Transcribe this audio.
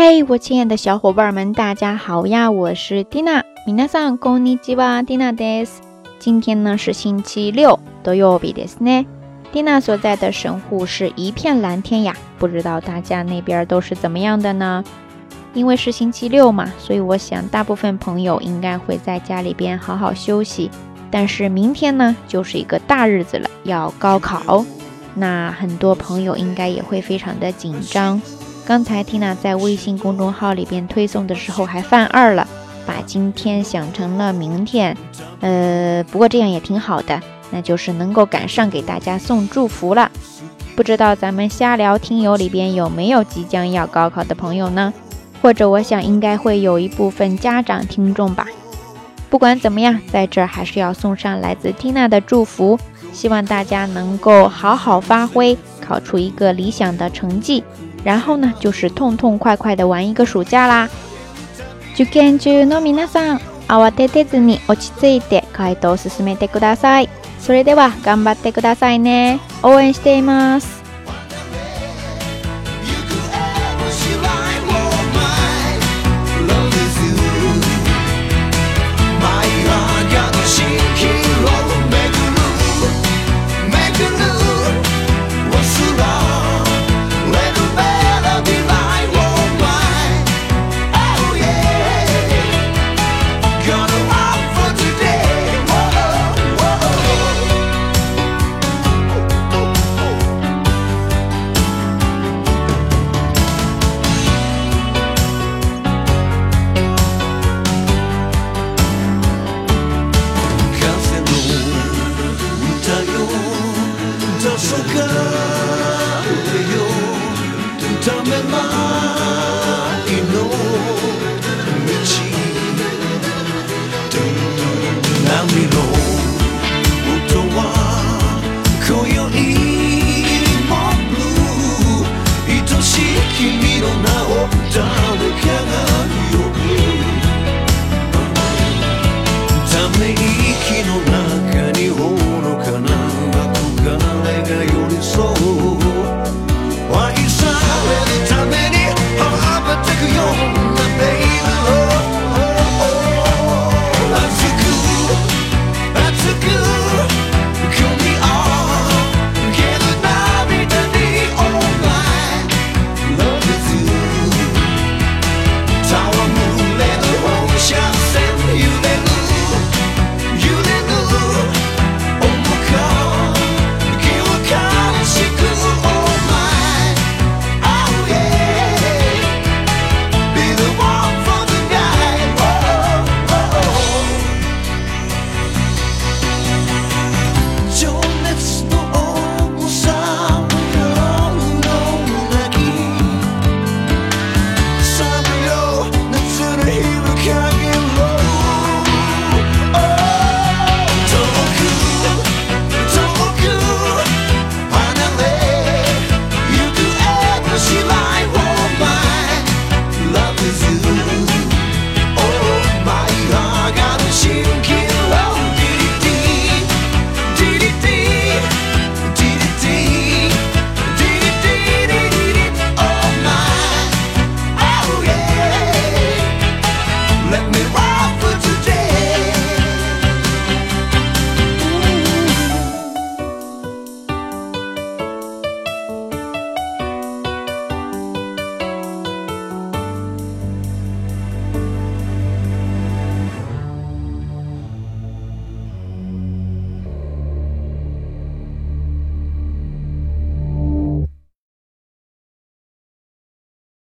嘿，我亲爱的小伙伴们，大家好呀！我是蒂娜，皆さんこんにちは、蒂娜です。今天呢是星期六、土曜日ですね。蒂娜所在的神户是一片蓝天呀，不知道大家那边都是怎么样的呢？因为是星期六嘛，所以我想大部分朋友应该会在家里边好好休息。但是明天呢，就是一个大日子了，要高考，那很多朋友应该也会非常的紧张。刚才 Tina 在微信公众号里边推送的时候还犯二了，把今天想成了明天。呃，不过这样也挺好的，那就是能够赶上给大家送祝福了。不知道咱们瞎聊听友里边有没有即将要高考的朋友呢？或者我想应该会有一部分家长听众吧。不管怎么样，在这儿还是要送上来自 Tina 的祝福，希望大家能够好好发挥，考出一个理想的成绩。然后呢，就是痛痛快快的玩一个暑假啦。受験中の皆さん、慌ててずに落ち着いて回答を進めてください。それでは頑張ってくださいね。応援しています。time.